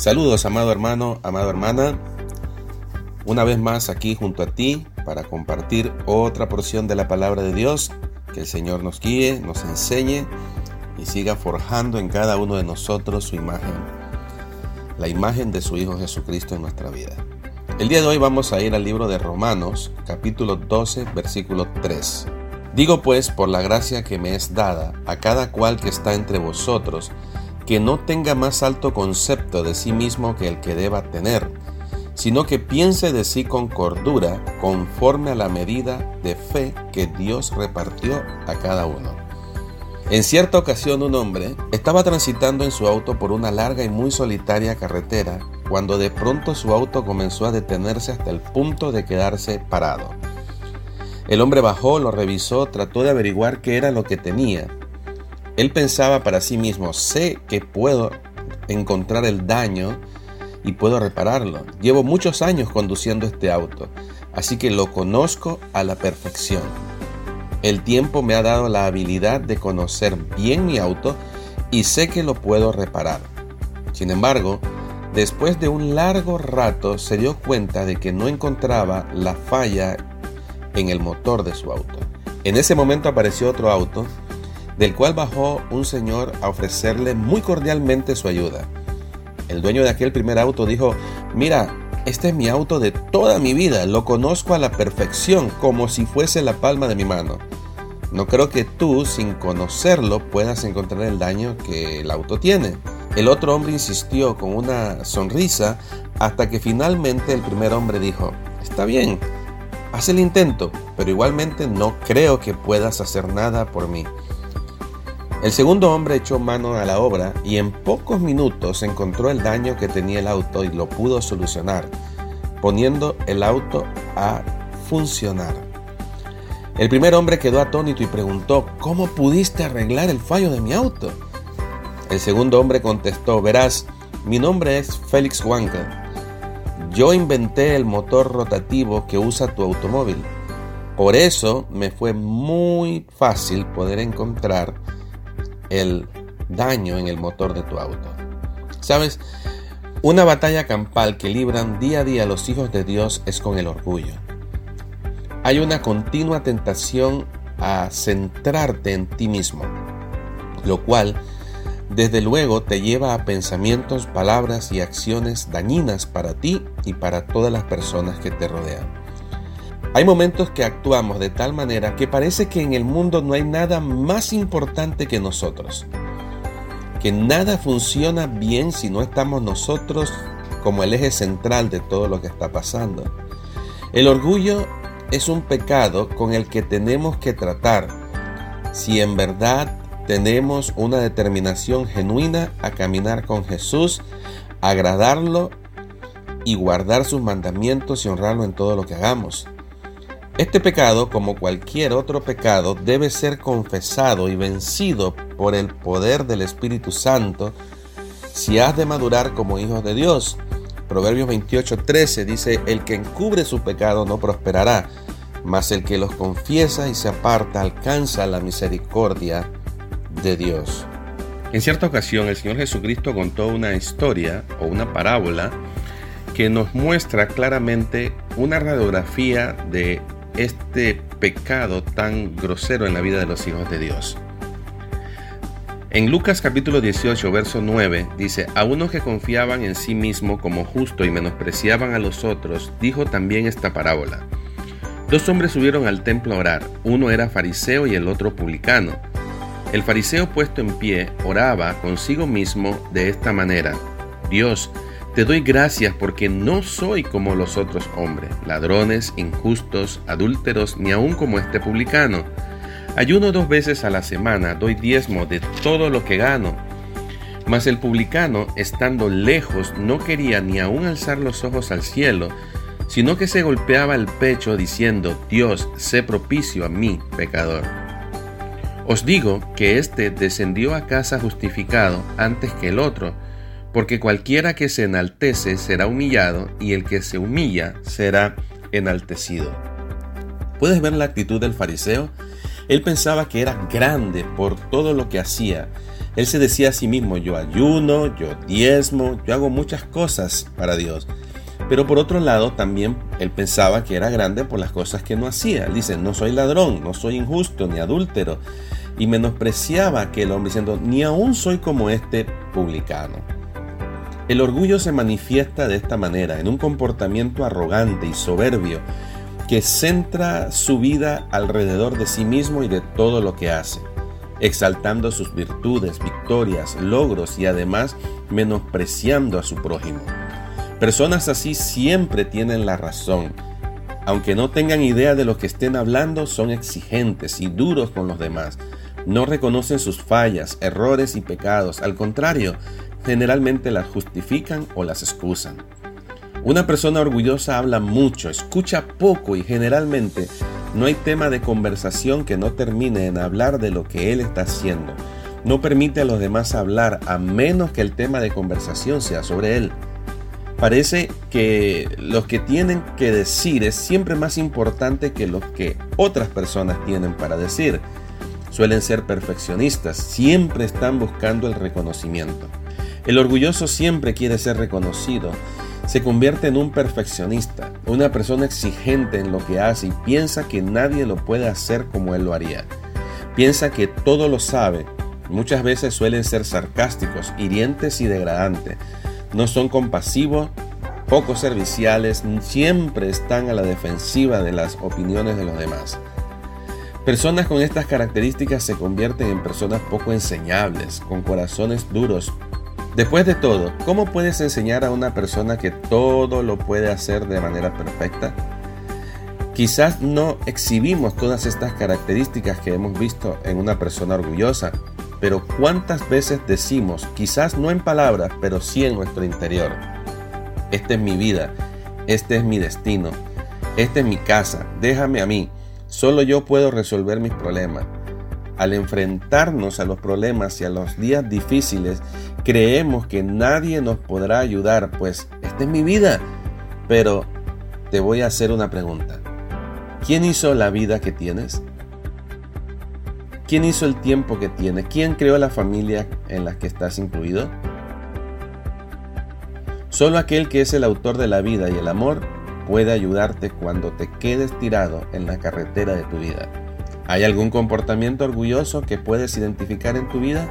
Saludos, amado hermano, amado hermana. Una vez más aquí junto a ti para compartir otra porción de la palabra de Dios. Que el Señor nos guíe, nos enseñe y siga forjando en cada uno de nosotros su imagen. La imagen de su Hijo Jesucristo en nuestra vida. El día de hoy vamos a ir al libro de Romanos, capítulo 12, versículo 3. Digo pues, por la gracia que me es dada, a cada cual que está entre vosotros, que no tenga más alto concepto de sí mismo que el que deba tener, sino que piense de sí con cordura, conforme a la medida de fe que Dios repartió a cada uno. En cierta ocasión un hombre estaba transitando en su auto por una larga y muy solitaria carretera, cuando de pronto su auto comenzó a detenerse hasta el punto de quedarse parado. El hombre bajó, lo revisó, trató de averiguar qué era lo que tenía, él pensaba para sí mismo, sé que puedo encontrar el daño y puedo repararlo. Llevo muchos años conduciendo este auto, así que lo conozco a la perfección. El tiempo me ha dado la habilidad de conocer bien mi auto y sé que lo puedo reparar. Sin embargo, después de un largo rato se dio cuenta de que no encontraba la falla en el motor de su auto. En ese momento apareció otro auto del cual bajó un señor a ofrecerle muy cordialmente su ayuda. El dueño de aquel primer auto dijo, mira, este es mi auto de toda mi vida, lo conozco a la perfección, como si fuese la palma de mi mano. No creo que tú, sin conocerlo, puedas encontrar el daño que el auto tiene. El otro hombre insistió con una sonrisa hasta que finalmente el primer hombre dijo, está bien, haz el intento, pero igualmente no creo que puedas hacer nada por mí. El segundo hombre echó mano a la obra y en pocos minutos encontró el daño que tenía el auto y lo pudo solucionar, poniendo el auto a funcionar. El primer hombre quedó atónito y preguntó, ¿cómo pudiste arreglar el fallo de mi auto? El segundo hombre contestó, verás, mi nombre es Félix Wanker. Yo inventé el motor rotativo que usa tu automóvil. Por eso me fue muy fácil poder encontrar el daño en el motor de tu auto. ¿Sabes? Una batalla campal que libran día a día los hijos de Dios es con el orgullo. Hay una continua tentación a centrarte en ti mismo, lo cual desde luego te lleva a pensamientos, palabras y acciones dañinas para ti y para todas las personas que te rodean. Hay momentos que actuamos de tal manera que parece que en el mundo no hay nada más importante que nosotros, que nada funciona bien si no estamos nosotros como el eje central de todo lo que está pasando. El orgullo es un pecado con el que tenemos que tratar si en verdad tenemos una determinación genuina a caminar con Jesús, agradarlo y guardar sus mandamientos y honrarlo en todo lo que hagamos. Este pecado, como cualquier otro pecado, debe ser confesado y vencido por el poder del Espíritu Santo si has de madurar como hijos de Dios. Proverbios 28:13 dice, el que encubre su pecado no prosperará, mas el que los confiesa y se aparta alcanza la misericordia de Dios. En cierta ocasión el Señor Jesucristo contó una historia o una parábola que nos muestra claramente una radiografía de este pecado tan grosero en la vida de los hijos de Dios. En Lucas capítulo 18, verso 9, dice, a unos que confiaban en sí mismo como justo y menospreciaban a los otros, dijo también esta parábola. Dos hombres subieron al templo a orar, uno era fariseo y el otro publicano. El fariseo puesto en pie oraba consigo mismo de esta manera, Dios, te doy gracias porque no soy como los otros hombres, ladrones, injustos, adúlteros, ni aun como este publicano. Ayuno dos veces a la semana, doy diezmo de todo lo que gano. Mas el publicano, estando lejos, no quería ni aun alzar los ojos al cielo, sino que se golpeaba el pecho diciendo, Dios, sé propicio a mí, pecador. Os digo que éste descendió a casa justificado antes que el otro, porque cualquiera que se enaltece será humillado y el que se humilla será enaltecido. ¿Puedes ver la actitud del fariseo? Él pensaba que era grande por todo lo que hacía, Él se decía a sí mismo, yo ayuno, yo diezmo, yo hago muchas cosas para Dios. Pero por otro lado, también él pensaba que era grande por las cosas que no hacía. Él dice, no soy ladrón, no soy injusto ni adúltero. Y menospreciaba a aquel hombre diciendo, ni aún soy como este publicano. El orgullo se manifiesta de esta manera, en un comportamiento arrogante y soberbio que centra su vida alrededor de sí mismo y de todo lo que hace, exaltando sus virtudes, victorias, logros y además menospreciando a su prójimo. Personas así siempre tienen la razón. Aunque no tengan idea de lo que estén hablando, son exigentes y duros con los demás. No reconocen sus fallas, errores y pecados. Al contrario, generalmente las justifican o las excusan. Una persona orgullosa habla mucho, escucha poco y generalmente no hay tema de conversación que no termine en hablar de lo que él está haciendo. No permite a los demás hablar a menos que el tema de conversación sea sobre él. Parece que lo que tienen que decir es siempre más importante que lo que otras personas tienen para decir. Suelen ser perfeccionistas, siempre están buscando el reconocimiento. El orgulloso siempre quiere ser reconocido se convierte en un perfeccionista, una persona exigente en lo que hace y piensa que nadie lo puede hacer como él lo haría. Piensa que todo lo sabe. Muchas veces suelen ser sarcásticos, hirientes y degradantes. No son compasivos, poco serviciales, siempre están a la defensiva de las opiniones de los demás. Personas con estas características se convierten en personas poco enseñables, con corazones duros, Después de todo, ¿cómo puedes enseñar a una persona que todo lo puede hacer de manera perfecta? Quizás no exhibimos todas estas características que hemos visto en una persona orgullosa, pero ¿cuántas veces decimos, quizás no en palabras, pero sí en nuestro interior? Esta es mi vida, este es mi destino, esta es mi casa, déjame a mí, solo yo puedo resolver mis problemas. Al enfrentarnos a los problemas y a los días difíciles, creemos que nadie nos podrá ayudar, pues esta es mi vida. Pero te voy a hacer una pregunta. ¿Quién hizo la vida que tienes? ¿Quién hizo el tiempo que tienes? ¿Quién creó la familia en la que estás incluido? Solo aquel que es el autor de la vida y el amor puede ayudarte cuando te quedes tirado en la carretera de tu vida. ¿Hay algún comportamiento orgulloso que puedes identificar en tu vida?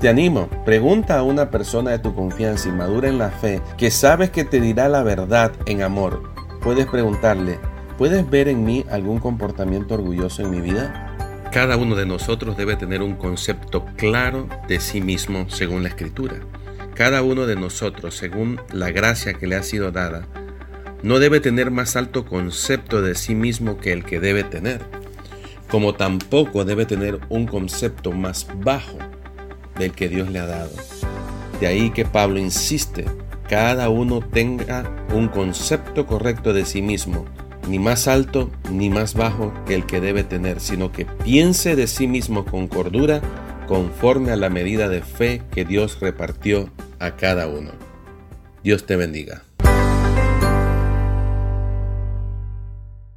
Te animo, pregunta a una persona de tu confianza y madura en la fe que sabes que te dirá la verdad en amor. Puedes preguntarle, ¿puedes ver en mí algún comportamiento orgulloso en mi vida? Cada uno de nosotros debe tener un concepto claro de sí mismo según la escritura. Cada uno de nosotros, según la gracia que le ha sido dada, no debe tener más alto concepto de sí mismo que el que debe tener, como tampoco debe tener un concepto más bajo del que Dios le ha dado. De ahí que Pablo insiste, cada uno tenga un concepto correcto de sí mismo, ni más alto ni más bajo que el que debe tener, sino que piense de sí mismo con cordura conforme a la medida de fe que Dios repartió a cada uno. Dios te bendiga.